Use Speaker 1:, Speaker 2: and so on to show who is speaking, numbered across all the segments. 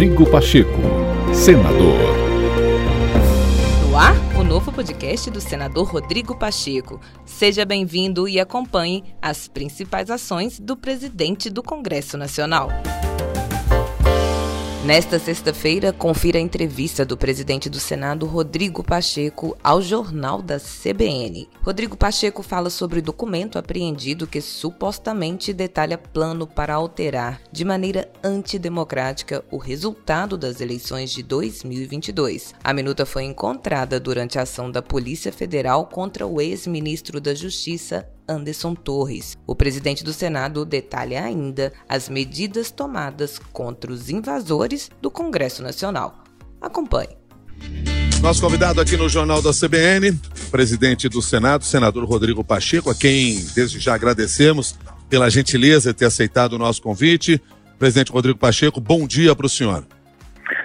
Speaker 1: Rodrigo Pacheco, senador.
Speaker 2: No ar, o novo podcast do senador Rodrigo Pacheco. Seja bem-vindo e acompanhe as principais ações do presidente do Congresso Nacional. Nesta sexta-feira, confira a entrevista do presidente do Senado, Rodrigo Pacheco, ao jornal da CBN. Rodrigo Pacheco fala sobre o documento apreendido que supostamente detalha plano para alterar de maneira antidemocrática o resultado das eleições de 2022. A minuta foi encontrada durante a ação da Polícia Federal contra o ex-ministro da Justiça, Anderson Torres. O presidente do Senado detalha ainda as medidas tomadas contra os invasores do Congresso Nacional. Acompanhe.
Speaker 3: Nosso convidado aqui no Jornal da CBN, presidente do Senado, senador Rodrigo Pacheco, a quem desde já agradecemos pela gentileza de ter aceitado o nosso convite. Presidente Rodrigo Pacheco, bom dia para o senhor.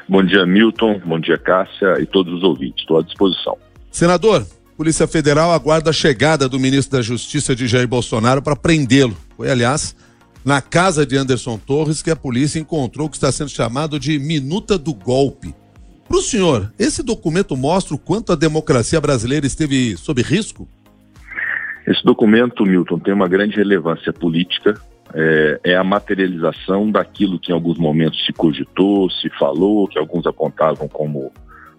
Speaker 4: Bom dia, Milton. Bom dia, Cássia e todos os ouvintes. Estou à disposição.
Speaker 3: Senador, Polícia Federal aguarda a chegada do ministro da Justiça de Jair Bolsonaro para prendê-lo. Foi, aliás, na casa de Anderson Torres que a polícia encontrou o que está sendo chamado de minuta do golpe. Para o senhor, esse documento mostra o quanto a democracia brasileira esteve sob risco?
Speaker 4: Esse documento, Milton, tem uma grande relevância política. É, é, a materialização daquilo que em alguns momentos se cogitou, se falou, que alguns apontavam como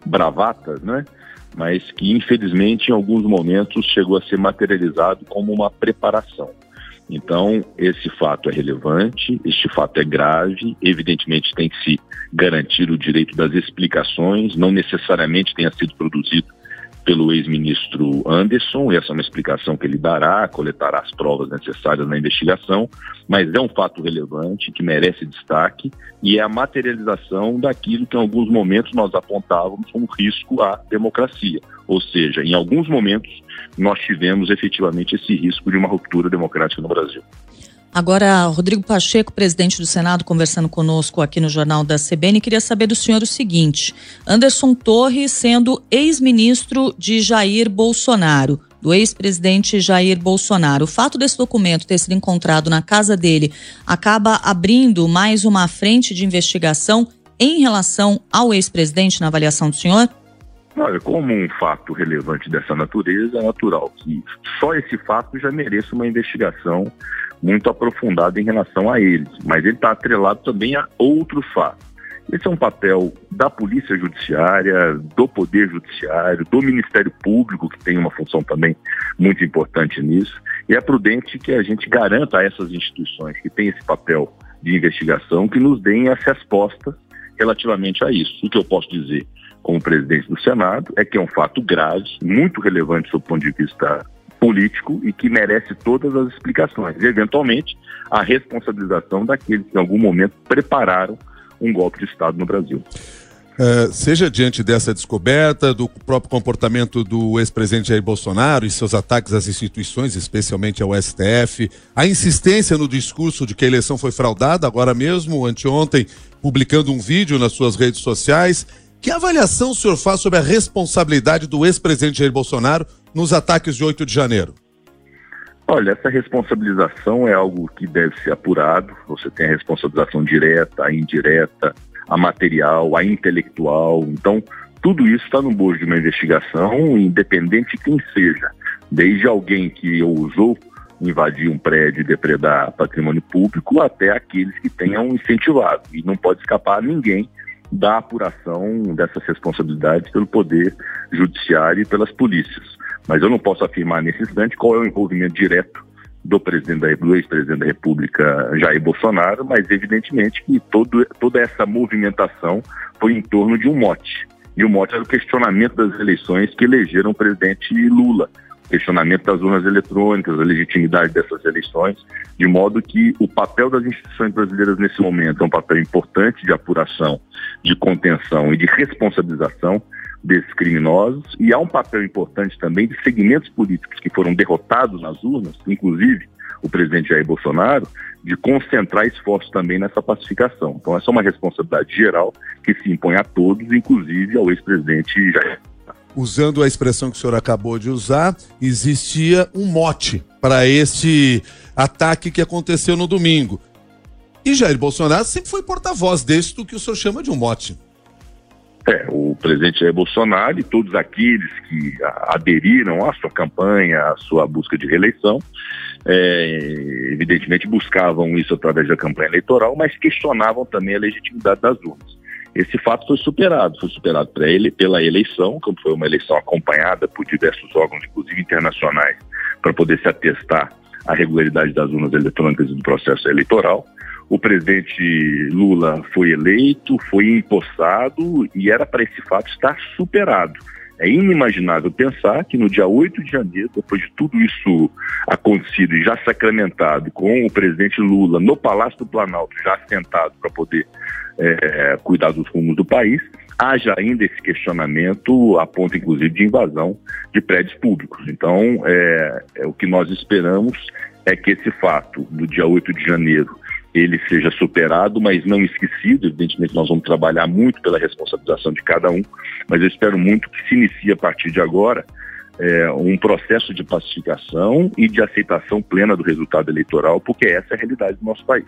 Speaker 4: bravatas, né? mas que infelizmente em alguns momentos chegou a ser materializado como uma preparação. Então, esse fato é relevante, este fato é grave, evidentemente tem que se garantir o direito das explicações, não necessariamente tenha sido produzido pelo ex-ministro Anderson, essa é uma explicação que ele dará, coletará as provas necessárias na investigação, mas é um fato relevante que merece destaque e é a materialização daquilo que em alguns momentos nós apontávamos como risco à democracia. Ou seja, em alguns momentos nós tivemos efetivamente esse risco de uma ruptura democrática no Brasil.
Speaker 2: Agora, Rodrigo Pacheco, presidente do Senado, conversando conosco aqui no Jornal da CBN, queria saber do senhor o seguinte: Anderson Torres sendo ex-ministro de Jair Bolsonaro, do ex-presidente Jair Bolsonaro. O fato desse documento ter sido encontrado na casa dele acaba abrindo mais uma frente de investigação em relação ao ex-presidente, na avaliação do senhor?
Speaker 4: Olha, como um fato relevante dessa natureza, é natural que só esse fato já mereça uma investigação muito aprofundado em relação a eles, mas ele está atrelado também a outros fatos. Esse é um papel da Polícia Judiciária, do Poder Judiciário, do Ministério Público, que tem uma função também muito importante nisso, e é prudente que a gente garanta a essas instituições que têm esse papel de investigação que nos deem as respostas relativamente a isso. O que eu posso dizer como presidente do Senado é que é um fato grave, muito relevante do ponto de vista político e que merece todas as explicações. E, eventualmente, a responsabilização daqueles que, em algum momento, prepararam um golpe de Estado no Brasil.
Speaker 3: Uh, seja diante dessa descoberta, do próprio comportamento do ex-presidente Jair Bolsonaro e seus ataques às instituições, especialmente ao STF, a insistência no discurso de que a eleição foi fraudada, agora mesmo, anteontem, publicando um vídeo nas suas redes sociais. Que avaliação o senhor faz sobre a responsabilidade do ex-presidente Jair Bolsonaro nos ataques de 8 de janeiro?
Speaker 4: Olha, essa responsabilização é algo que deve ser apurado. Você tem a responsabilização direta, a indireta, a material, a intelectual. Então, tudo isso está no bojo de uma investigação, independente de quem seja. Desde alguém que ousou invadir um prédio e depredar patrimônio público, até aqueles que tenham incentivado. E não pode escapar ninguém da apuração dessas responsabilidades pelo Poder Judiciário e pelas polícias. Mas eu não posso afirmar nesse instante qual é o envolvimento direto do presidente da, do ex-presidente da República, Jair Bolsonaro, mas evidentemente que todo, toda essa movimentação foi em torno de um mote. E o mote era o questionamento das eleições que elegeram o presidente Lula, questionamento das urnas eletrônicas, a legitimidade dessas eleições, de modo que o papel das instituições brasileiras nesse momento é um papel importante de apuração, de contenção e de responsabilização desses criminosos e há um papel importante também de segmentos políticos que foram derrotados nas urnas, inclusive o presidente Jair Bolsonaro, de concentrar esforços também nessa pacificação. Então essa é uma responsabilidade geral que se impõe a todos, inclusive ao ex-presidente Jair.
Speaker 3: Usando a expressão que o senhor acabou de usar, existia um mote para este ataque que aconteceu no domingo. E Jair Bolsonaro sempre foi porta-voz desse do que o senhor chama de um mote.
Speaker 4: É, o presidente Jair Bolsonaro e todos aqueles que aderiram à sua campanha, à sua busca de reeleição, é, evidentemente buscavam isso através da campanha eleitoral, mas questionavam também a legitimidade das urnas. Esse fato foi superado, foi superado ele, pela eleição, como foi uma eleição acompanhada por diversos órgãos, inclusive internacionais, para poder se atestar a regularidade das urnas eletrônicas do processo eleitoral. O presidente Lula foi eleito, foi empossado e era para esse fato estar superado. É inimaginável pensar que no dia 8 de janeiro, depois de tudo isso acontecido e já sacramentado, com o presidente Lula no Palácio do Planalto já sentado para poder é, cuidar dos rumos do país, haja ainda esse questionamento a ponto, inclusive, de invasão de prédios públicos. Então, é, é, o que nós esperamos é que esse fato, no dia 8 de janeiro, ele seja superado, mas não esquecido. Evidentemente, nós vamos trabalhar muito pela responsabilização de cada um, mas eu espero muito que se inicie a partir de agora é, um processo de pacificação e de aceitação plena do resultado eleitoral, porque essa é a realidade do nosso país.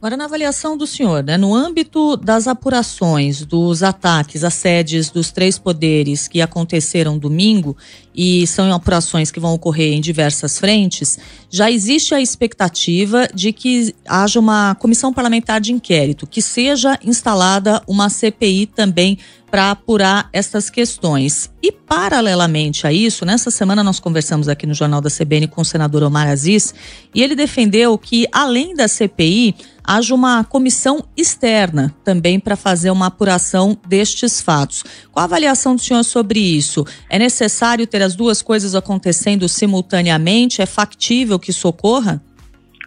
Speaker 2: Agora, na avaliação do senhor, né, no âmbito das apurações dos ataques às sedes dos três poderes que aconteceram domingo, e são apurações que vão ocorrer em diversas frentes, já existe a expectativa de que haja uma comissão parlamentar de inquérito, que seja instalada uma CPI também para apurar essas questões. E, paralelamente a isso, nessa semana nós conversamos aqui no Jornal da CBN com o senador Omar Aziz e ele defendeu que, além da CPI, haja uma comissão externa também para fazer uma apuração destes fatos. Qual a avaliação do senhor sobre isso? É necessário ter as duas coisas acontecendo simultaneamente? É factível que isso ocorra?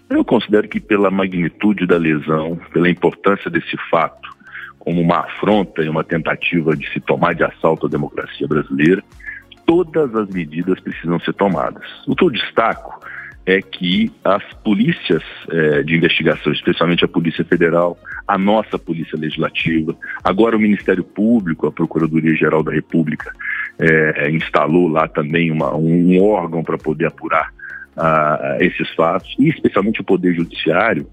Speaker 4: Eu considero que, pela magnitude da lesão, pela importância desse fato, como uma afronta e uma tentativa de se tomar de assalto à democracia brasileira, todas as medidas precisam ser tomadas. O que eu destaco é que as polícias é, de investigação, especialmente a Polícia Federal, a nossa Polícia Legislativa, agora o Ministério Público, a Procuradoria-Geral da República, é, instalou lá também uma, um órgão para poder apurar uh, esses fatos, e especialmente o Poder Judiciário,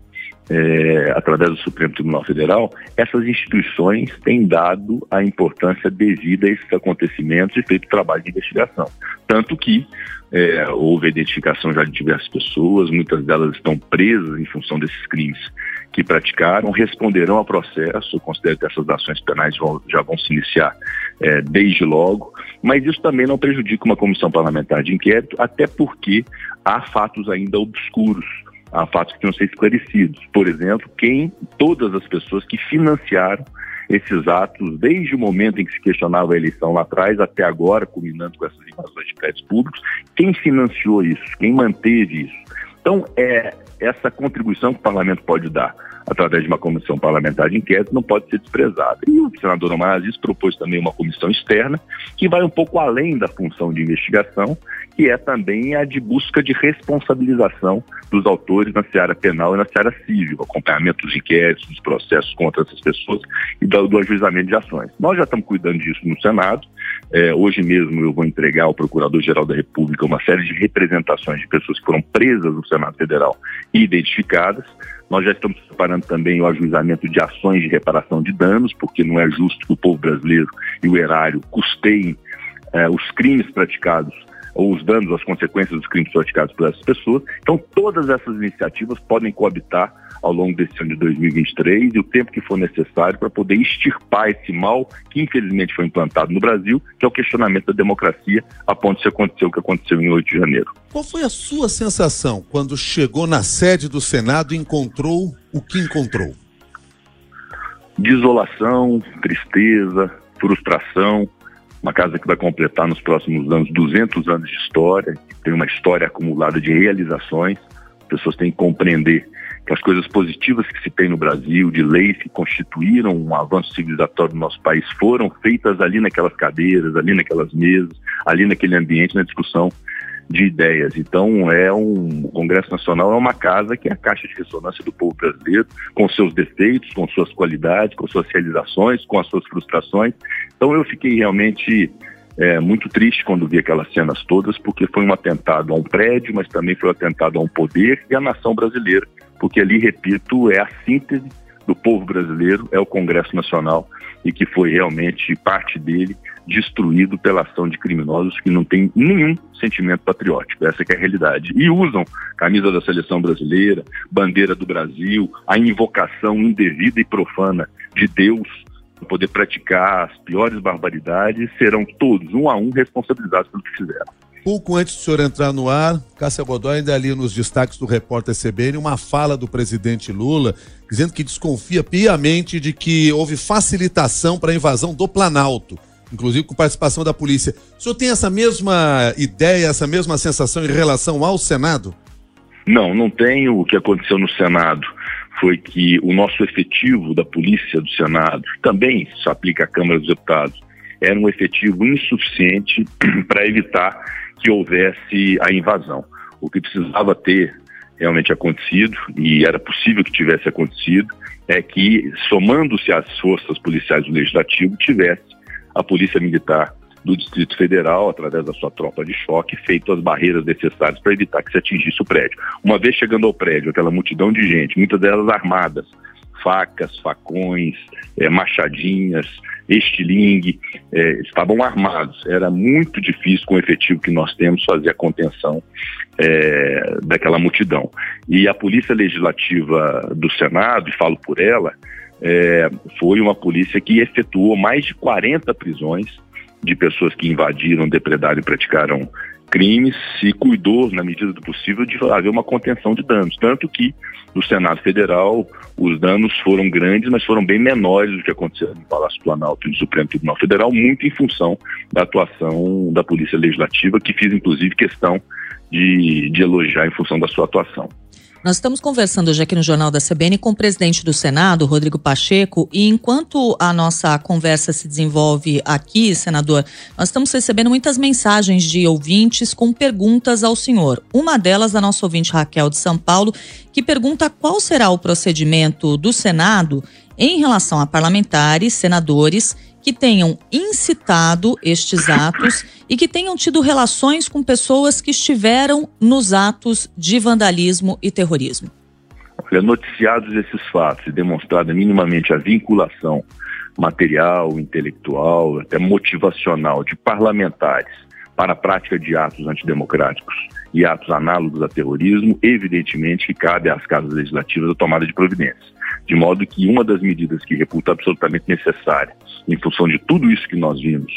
Speaker 4: é, através do Supremo Tribunal Federal, essas instituições têm dado a importância devida a esses acontecimentos e feito trabalho de investigação. Tanto que é, houve a identificação já de diversas pessoas, muitas delas estão presas em função desses crimes que praticaram, responderão ao processo. Eu considero que essas ações penais vão, já vão se iniciar é, desde logo, mas isso também não prejudica uma comissão parlamentar de inquérito, até porque há fatos ainda obscuros há fatos que não ser esclarecidos. Por exemplo, quem, todas as pessoas que financiaram esses atos, desde o momento em que se questionava a eleição lá atrás até agora, culminando com essas invasões de prédios públicos, quem financiou isso, quem manteve isso. Então, é essa contribuição que o parlamento pode dar através de uma comissão parlamentar de inquérito não pode ser desprezada. E o senador Omar Aziz propôs também uma comissão externa que vai um pouco além da função de investigação que é também a de busca de responsabilização dos autores na seara penal e na seara civil, acompanhamento dos inquéritos, dos processos contra essas pessoas e do, do ajuizamento de ações. Nós já estamos cuidando disso no Senado. É, hoje mesmo eu vou entregar ao Procurador-Geral da República uma série de representações de pessoas que foram presas no Senado Federal e identificadas. Nós já estamos preparando também o ajuizamento de ações de reparação de danos, porque não é justo que o povo brasileiro e o erário custeiem é, os crimes praticados ou os danos, as consequências dos crimes praticados por essas pessoas. Então, todas essas iniciativas podem coabitar ao longo desse ano de 2023 e o tempo que for necessário para poder extirpar esse mal que infelizmente foi implantado no Brasil, que é o questionamento da democracia, a ponto de acontecer o que aconteceu em 8 de janeiro.
Speaker 3: Qual foi a sua sensação quando chegou na sede do Senado e encontrou o que encontrou?
Speaker 4: Desolação, tristeza, frustração, uma casa que vai completar nos próximos anos 200 anos de história, tem uma história acumulada de realizações. As pessoas têm que compreender as coisas positivas que se tem no Brasil, de leis que constituíram um avanço civilizatório do nosso país, foram feitas ali naquelas cadeiras, ali naquelas mesas, ali naquele ambiente, na discussão de ideias. Então, é um o Congresso Nacional é uma casa que é a caixa de ressonância do povo brasileiro, com seus defeitos, com suas qualidades, com suas realizações, com as suas frustrações. Então, eu fiquei realmente é, muito triste quando vi aquelas cenas todas, porque foi um atentado a um prédio, mas também foi um atentado a um poder e à nação brasileira, porque ali, repito, é a síntese do povo brasileiro, é o Congresso Nacional e que foi realmente parte dele destruído pela ação de criminosos que não têm nenhum sentimento patriótico. Essa é a realidade. E usam camisa da seleção brasileira, bandeira do Brasil, a invocação indevida e profana de Deus para poder praticar as piores barbaridades, serão todos, um a um, responsabilizados pelo que fizeram.
Speaker 3: Pouco antes do senhor entrar no ar, Cássia Godoy ainda ali nos destaques do repórter CBN, uma fala do presidente Lula dizendo que desconfia piamente de que houve facilitação para a invasão do Planalto, inclusive com participação da polícia. O senhor tem essa mesma ideia, essa mesma sensação em relação ao Senado?
Speaker 4: Não, não tenho. O que aconteceu no Senado foi que o nosso efetivo da polícia do Senado, também se aplica à Câmara dos Deputados, era um efetivo insuficiente para evitar que houvesse a invasão. O que precisava ter realmente acontecido, e era possível que tivesse acontecido, é que, somando-se às forças policiais do Legislativo, tivesse a Polícia Militar do Distrito Federal, através da sua tropa de choque, feito as barreiras necessárias para evitar que se atingisse o prédio. Uma vez chegando ao prédio, aquela multidão de gente, muitas delas armadas, facas, facões, é, machadinhas, estilingue, é, estavam armados. Era muito difícil, com o efetivo que nós temos, fazer a contenção é, daquela multidão. E a Polícia Legislativa do Senado, e falo por ela, é, foi uma polícia que efetuou mais de 40 prisões de pessoas que invadiram, depredaram e praticaram crimes e cuidou, na medida do possível, de haver uma contenção de danos. Tanto que no Senado Federal os danos foram grandes, mas foram bem menores do que aconteceu no Palácio Planalto e no Supremo Tribunal Federal, muito em função da atuação da Polícia Legislativa, que fiz inclusive questão de, de elogiar em função da sua atuação.
Speaker 2: Nós estamos conversando hoje aqui no Jornal da CBN com o presidente do Senado, Rodrigo Pacheco, e enquanto a nossa conversa se desenvolve aqui, senador, nós estamos recebendo muitas mensagens de ouvintes com perguntas ao senhor. Uma delas da nossa ouvinte Raquel de São Paulo, que pergunta qual será o procedimento do Senado em relação a parlamentares, senadores que tenham incitado estes atos e que tenham tido relações com pessoas que estiveram nos atos de vandalismo e terrorismo.
Speaker 4: Olha, noticiados esses fatos e demonstrada minimamente a vinculação material, intelectual, até motivacional de parlamentares para a prática de atos antidemocráticos e atos análogos a terrorismo, evidentemente que cabe às casas legislativas a tomada de providências. De modo que uma das medidas que reputa absolutamente necessária, em função de tudo isso que nós vimos,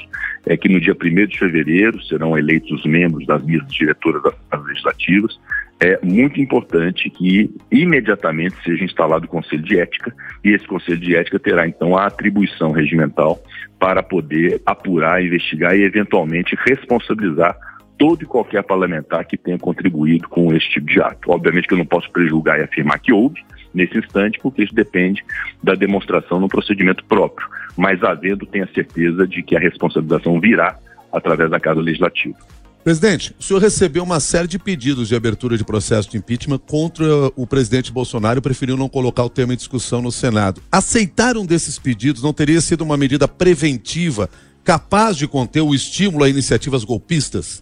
Speaker 4: é que no dia 1 de fevereiro serão eleitos os membros das mesas diretoras das casas legislativas. É muito importante que imediatamente seja instalado o Conselho de Ética e esse Conselho de Ética terá então a atribuição regimental para poder apurar, investigar e eventualmente responsabilizar todo e qualquer parlamentar que tenha contribuído com esse tipo de ato. Obviamente que eu não posso prejulgar e afirmar que houve nesse instante, porque isso depende da demonstração no procedimento próprio. Mas havendo, tenha certeza de que a responsabilização virá através da Casa Legislativa.
Speaker 3: Presidente, o senhor recebeu uma série de pedidos de abertura de processo de impeachment contra o presidente Bolsonaro e preferiu não colocar o tema em discussão no Senado. Aceitar um desses pedidos não teria sido uma medida preventiva capaz de conter o estímulo a iniciativas golpistas?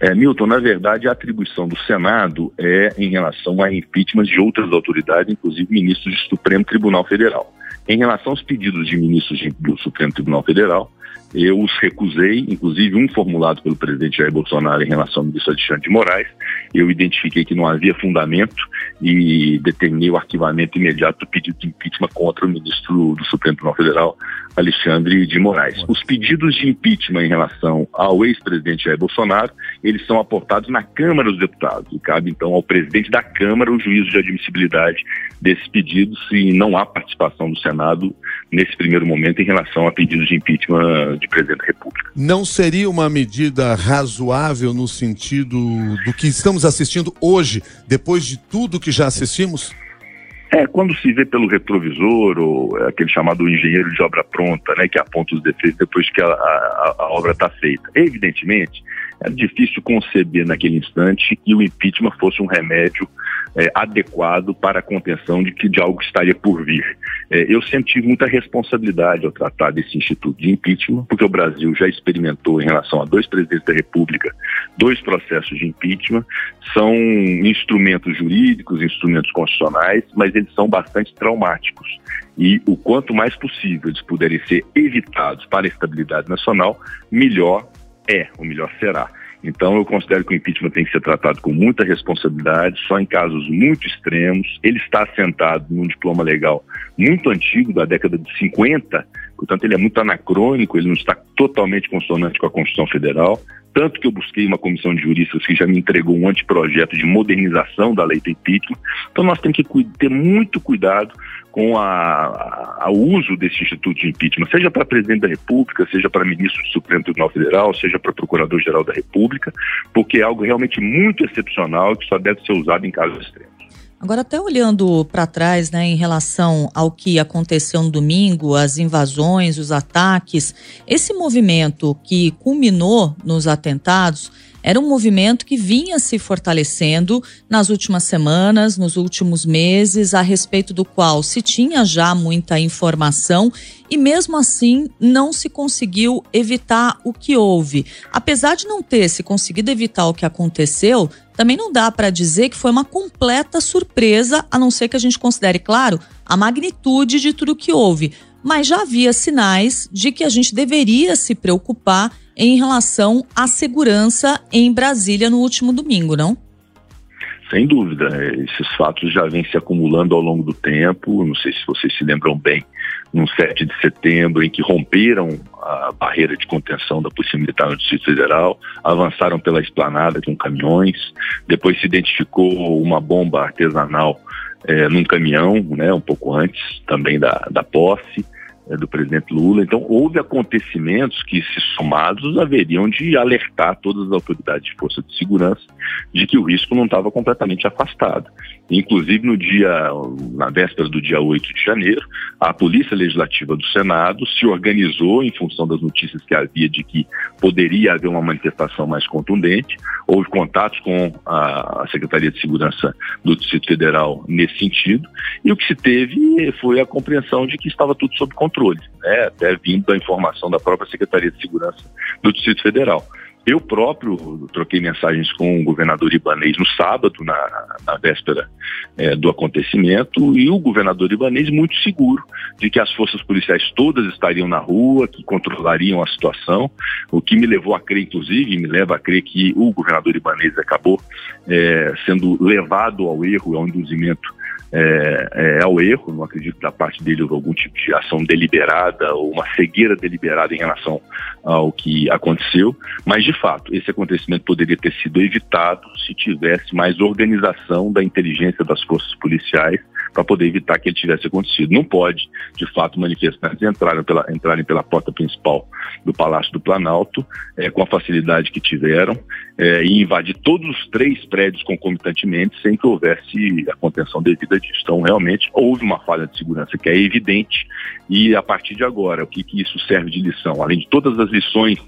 Speaker 4: É, Milton, na verdade, a atribuição do Senado é em relação a impeachment de outras autoridades, inclusive ministros do Supremo Tribunal Federal. Em relação aos pedidos de ministros do Supremo Tribunal Federal, eu os recusei, inclusive um formulado pelo presidente Jair Bolsonaro em relação ao ministro Alexandre de Moraes. Eu identifiquei que não havia fundamento e determinei o arquivamento imediato do pedido de impeachment contra o ministro do Supremo Tribunal Federal, Alexandre de Moraes. Os pedidos de impeachment em relação ao ex-presidente Jair Bolsonaro, eles são aportados na Câmara dos Deputados e cabe então ao presidente da Câmara o juízo de admissibilidade desses pedidos e não há participação do Senado nesse primeiro momento em relação a pedidos de impeachment de presidente da República.
Speaker 3: Não seria uma medida razoável no sentido do que estamos assistindo hoje, depois de tudo que já assistimos?
Speaker 4: É, quando se vê pelo retrovisor, ou aquele chamado engenheiro de obra pronta, né, que aponta os defeitos depois que a, a, a obra está feita. Evidentemente Era difícil conceber naquele instante que o impeachment fosse um remédio é, adequado para a contenção de que de algo estaria por vir. É, eu senti muita responsabilidade ao tratar desse instituto de impeachment, porque o Brasil já experimentou em relação a dois presidentes da República dois processos de impeachment. São instrumentos jurídicos, instrumentos constitucionais, mas eles são bastante traumáticos. E o quanto mais possível eles puderem ser evitados para a estabilidade nacional, melhor é, o melhor será. Então, eu considero que o impeachment tem que ser tratado com muita responsabilidade, só em casos muito extremos. Ele está assentado num diploma legal muito antigo, da década de 50, portanto, ele é muito anacrônico, ele não está totalmente consonante com a Constituição Federal. Tanto que eu busquei uma comissão de juristas que já me entregou um anteprojeto de modernização da lei do impeachment. Então, nós temos que ter muito cuidado com o uso desse instituto de impeachment, seja para presidente da República, seja para ministro do Supremo Tribunal Federal, seja para procurador-geral da República, porque é algo realmente muito excepcional que só deve ser usado em casos extremos.
Speaker 2: Agora, até olhando para trás, né, em relação ao que aconteceu no domingo, as invasões, os ataques, esse movimento que culminou nos atentados era um movimento que vinha se fortalecendo nas últimas semanas, nos últimos meses, a respeito do qual se tinha já muita informação e mesmo assim não se conseguiu evitar o que houve. Apesar de não ter se conseguido evitar o que aconteceu, também não dá para dizer que foi uma completa surpresa, a não ser que a gente considere, claro, a magnitude de tudo que houve. Mas já havia sinais de que a gente deveria se preocupar em relação à segurança em Brasília no último domingo, não?
Speaker 4: Sem dúvida, esses fatos já vêm se acumulando ao longo do tempo. Não sei se vocês se lembram bem, no 7 de setembro, em que romperam a barreira de contenção da Polícia Militar no Distrito Federal, avançaram pela esplanada com caminhões, depois se identificou uma bomba artesanal é, num caminhão, né, um pouco antes também da, da posse. É, do presidente Lula. Então, houve acontecimentos que, se somados, haveriam de alertar todas as autoridades de força de segurança de que o risco não estava completamente afastado. Inclusive, no dia, na véspera do dia 8 de janeiro, a Polícia Legislativa do Senado se organizou em função das notícias que havia de que poderia haver uma manifestação mais contundente. Houve contatos com a Secretaria de Segurança do Distrito Federal nesse sentido. E o que se teve foi a compreensão de que estava tudo sob controle controle, né, até vindo da informação da própria Secretaria de Segurança do Distrito Federal. Eu próprio troquei mensagens com o governador Ibanês no sábado, na, na véspera é, do acontecimento, e o governador Ibanês muito seguro de que as forças policiais todas estariam na rua, que controlariam a situação, o que me levou a crer, inclusive, me leva a crer que o governador Ibanês acabou é, sendo levado ao erro, ao induzimento é, é, ao erro, não acredito que da parte dele houve algum tipo de ação deliberada ou uma cegueira deliberada em relação ao que aconteceu, mas de fato esse acontecimento poderia ter sido evitado se tivesse mais organização da inteligência das forças policiais para poder evitar que ele tivesse acontecido. Não pode, de fato, manifestantes entrarem pela, entrarem pela porta principal do Palácio do Planalto é, com a facilidade que tiveram é, e invadir todos os três prédios concomitantemente sem que houvesse a contenção devida disso. Então, realmente, houve uma falha de segurança que é evidente e, a partir de agora, o que, que isso serve de lição? Além de todas as lições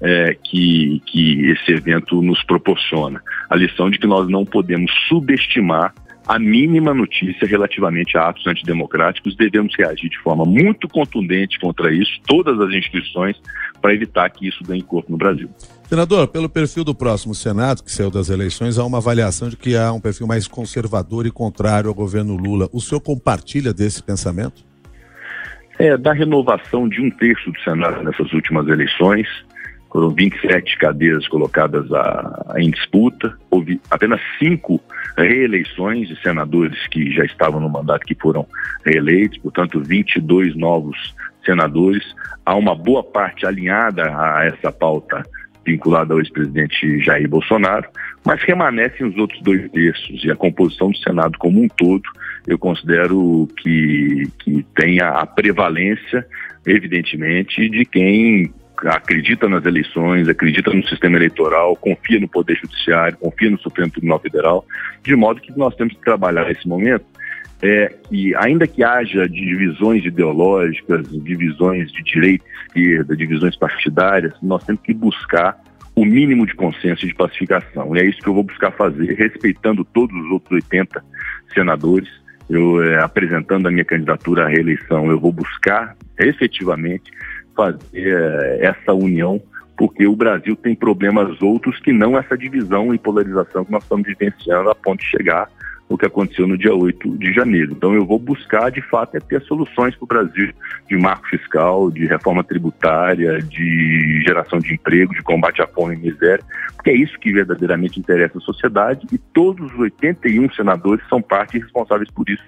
Speaker 4: é, que, que esse evento nos proporciona. A lição de que nós não podemos subestimar a mínima notícia relativamente a atos antidemocráticos, devemos reagir de forma muito contundente contra isso, todas as instituições, para evitar que isso ganhe corpo no Brasil.
Speaker 3: Senador, pelo perfil do próximo Senado, que saiu das eleições, há uma avaliação de que há um perfil mais conservador e contrário ao governo Lula. O senhor compartilha desse pensamento?
Speaker 4: É, da renovação de um terço do Senado nessas últimas eleições, foram 27 cadeiras colocadas a, a, em disputa, houve apenas cinco reeleições de senadores que já estavam no mandato que foram reeleitos, portanto, 22 novos senadores. Há uma boa parte alinhada a essa pauta vinculada ao ex-presidente Jair Bolsonaro, mas remanescem os outros dois terços. E a composição do Senado como um todo, eu considero que, que tem a prevalência, evidentemente, de quem acredita nas eleições, acredita no sistema eleitoral, confia no Poder Judiciário, confia no Supremo Tribunal Federal, de modo que nós temos que trabalhar nesse momento é que, ainda que haja divisões ideológicas, divisões de direita e esquerda, divisões partidárias, nós temos que buscar o mínimo de consenso e de pacificação. E é isso que eu vou buscar fazer, respeitando todos os outros 80 senadores. Eu é, apresentando a minha candidatura à reeleição, eu vou buscar efetivamente fazer é, essa união, porque o Brasil tem problemas outros que não essa divisão e polarização que nós estamos vivenciando a ponto de chegar o que aconteceu no dia 8 de janeiro. Então eu vou buscar, de fato, é ter soluções para o Brasil de marco fiscal, de reforma tributária, de geração de emprego, de combate à fome e miséria, porque é isso que verdadeiramente interessa a sociedade e todos os 81 senadores são parte responsáveis por isso.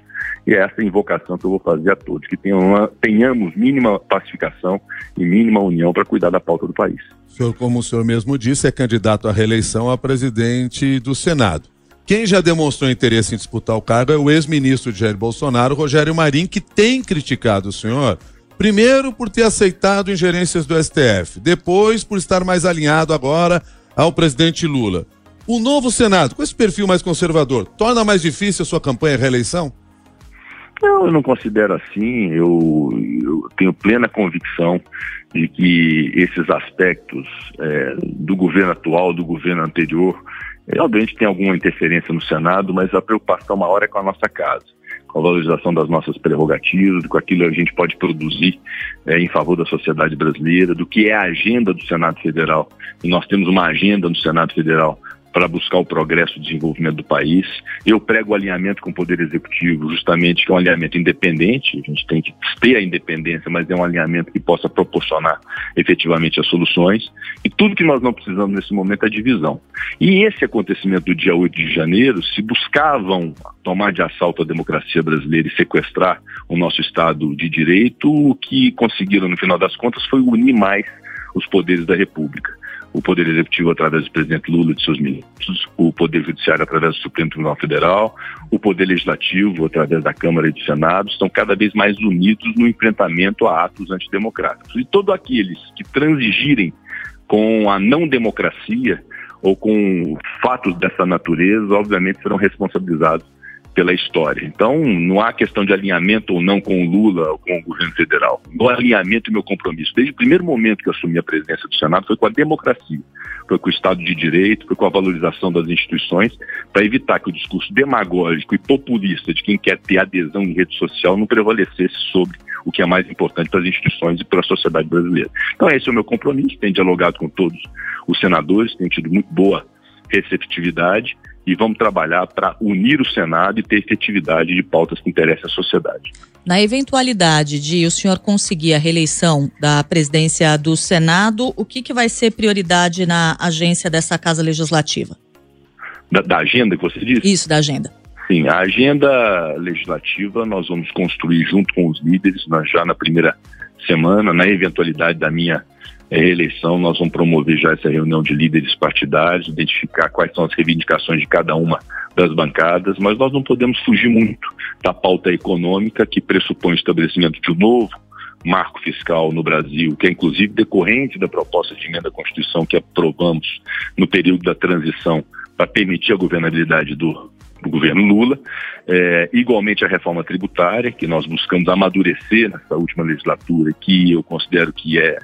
Speaker 4: E é essa invocação que eu vou fazer a todos, que tenham, tenhamos mínima pacificação e mínima união para cuidar da pauta do país.
Speaker 3: O senhor, como o senhor mesmo disse, é candidato à reeleição a presidente do Senado. Quem já demonstrou interesse em disputar o cargo é o ex-ministro Jair Bolsonaro, Rogério Marinho, que tem criticado o senhor, primeiro por ter aceitado ingerências do STF, depois por estar mais alinhado agora ao presidente Lula. O novo Senado, com esse perfil mais conservador, torna mais difícil a sua campanha de reeleição?
Speaker 4: Não, eu não considero assim. Eu, eu tenho plena convicção de que esses aspectos é, do governo atual, do governo anterior, obviamente tem alguma interferência no Senado, mas a preocupação maior é com a nossa casa, com a valorização das nossas prerrogativas, com aquilo que a gente pode produzir é, em favor da sociedade brasileira, do que é a agenda do Senado Federal. E nós temos uma agenda no Senado Federal para buscar o progresso e desenvolvimento do país. Eu prego alinhamento com o Poder Executivo, justamente que é um alinhamento independente, a gente tem que ter a independência, mas é um alinhamento que possa proporcionar efetivamente as soluções. E tudo que nós não precisamos nesse momento é divisão. E esse acontecimento do dia 8 de janeiro, se buscavam tomar de assalto a democracia brasileira e sequestrar o nosso Estado de Direito, o que conseguiram, no final das contas, foi unir mais os poderes da República o Poder Executivo através do presidente Lula e de seus ministros, o Poder Judiciário através do Supremo Tribunal Federal, o Poder Legislativo através da Câmara e do Senado, estão cada vez mais unidos no enfrentamento a atos antidemocráticos. E todos aqueles que transigirem com a não democracia ou com fatos dessa natureza, obviamente serão responsabilizados pela história. Então, não há questão de alinhamento ou não com o Lula ou com o governo federal. O alinhamento e meu compromisso, desde o primeiro momento que eu assumi a presidência do Senado, foi com a democracia, foi com o Estado de Direito, foi com a valorização das instituições, para evitar que o discurso demagógico e populista de quem quer ter adesão em rede social não prevalecesse sobre o que é mais importante para as instituições e para a sociedade brasileira. Então, esse é o meu compromisso, tenho dialogado com todos os senadores, tenho tido muito boa receptividade e vamos trabalhar para unir o Senado e ter efetividade de pautas que interessam à sociedade.
Speaker 2: Na eventualidade de o senhor conseguir a reeleição da presidência do Senado, o que, que vai ser prioridade na agência dessa Casa Legislativa?
Speaker 4: Da, da agenda que você disse?
Speaker 2: Isso, da agenda.
Speaker 4: Sim, a agenda legislativa nós vamos construir junto com os líderes, já na primeira semana, na eventualidade da minha reeleição, nós vamos promover já essa reunião de líderes partidários, identificar quais são as reivindicações de cada uma das bancadas, mas nós não podemos fugir muito da pauta econômica que pressupõe o estabelecimento de um novo marco fiscal no Brasil, que é inclusive decorrente da proposta de emenda à Constituição que aprovamos no período da transição para permitir a governabilidade do, do governo Lula, é, igualmente a reforma tributária, que nós buscamos amadurecer nessa última legislatura, que eu considero que é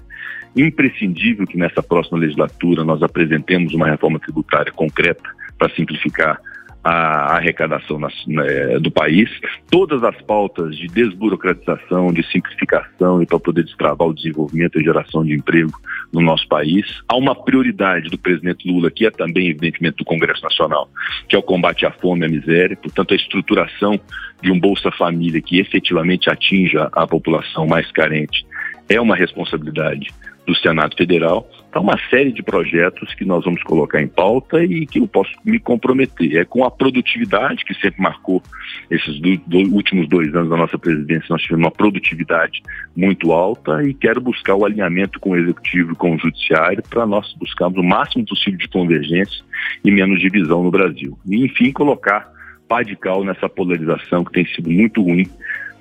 Speaker 4: imprescindível que nessa próxima legislatura nós apresentemos uma reforma tributária concreta para simplificar a arrecadação na, né, do país, todas as pautas de desburocratização, de simplificação e para poder destravar o desenvolvimento e geração de emprego no nosso país. Há uma prioridade do presidente Lula, que é também, evidentemente, do Congresso Nacional, que é o combate à fome e à miséria, portanto, a estruturação de um Bolsa Família que efetivamente atinja a população mais carente é uma responsabilidade do Senado Federal. Então, uma série de projetos que nós vamos colocar em pauta e que eu posso me comprometer. É com a produtividade, que sempre marcou esses do, do, últimos dois anos da nossa presidência, nós tivemos uma produtividade muito alta e quero buscar o alinhamento com o Executivo e com o Judiciário para nós buscarmos o máximo possível de convergência e menos divisão no Brasil. E, enfim, colocar pá de cal nessa polarização que tem sido muito ruim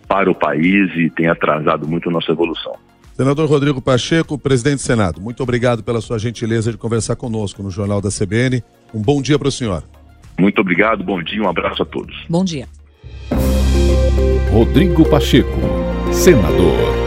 Speaker 4: para o país e tem atrasado muito a nossa evolução.
Speaker 3: Senador Rodrigo Pacheco, presidente do Senado, muito obrigado pela sua gentileza de conversar conosco no Jornal da CBN. Um bom dia para o senhor.
Speaker 4: Muito obrigado, bom dia, um abraço a todos.
Speaker 2: Bom dia.
Speaker 1: Rodrigo Pacheco, senador.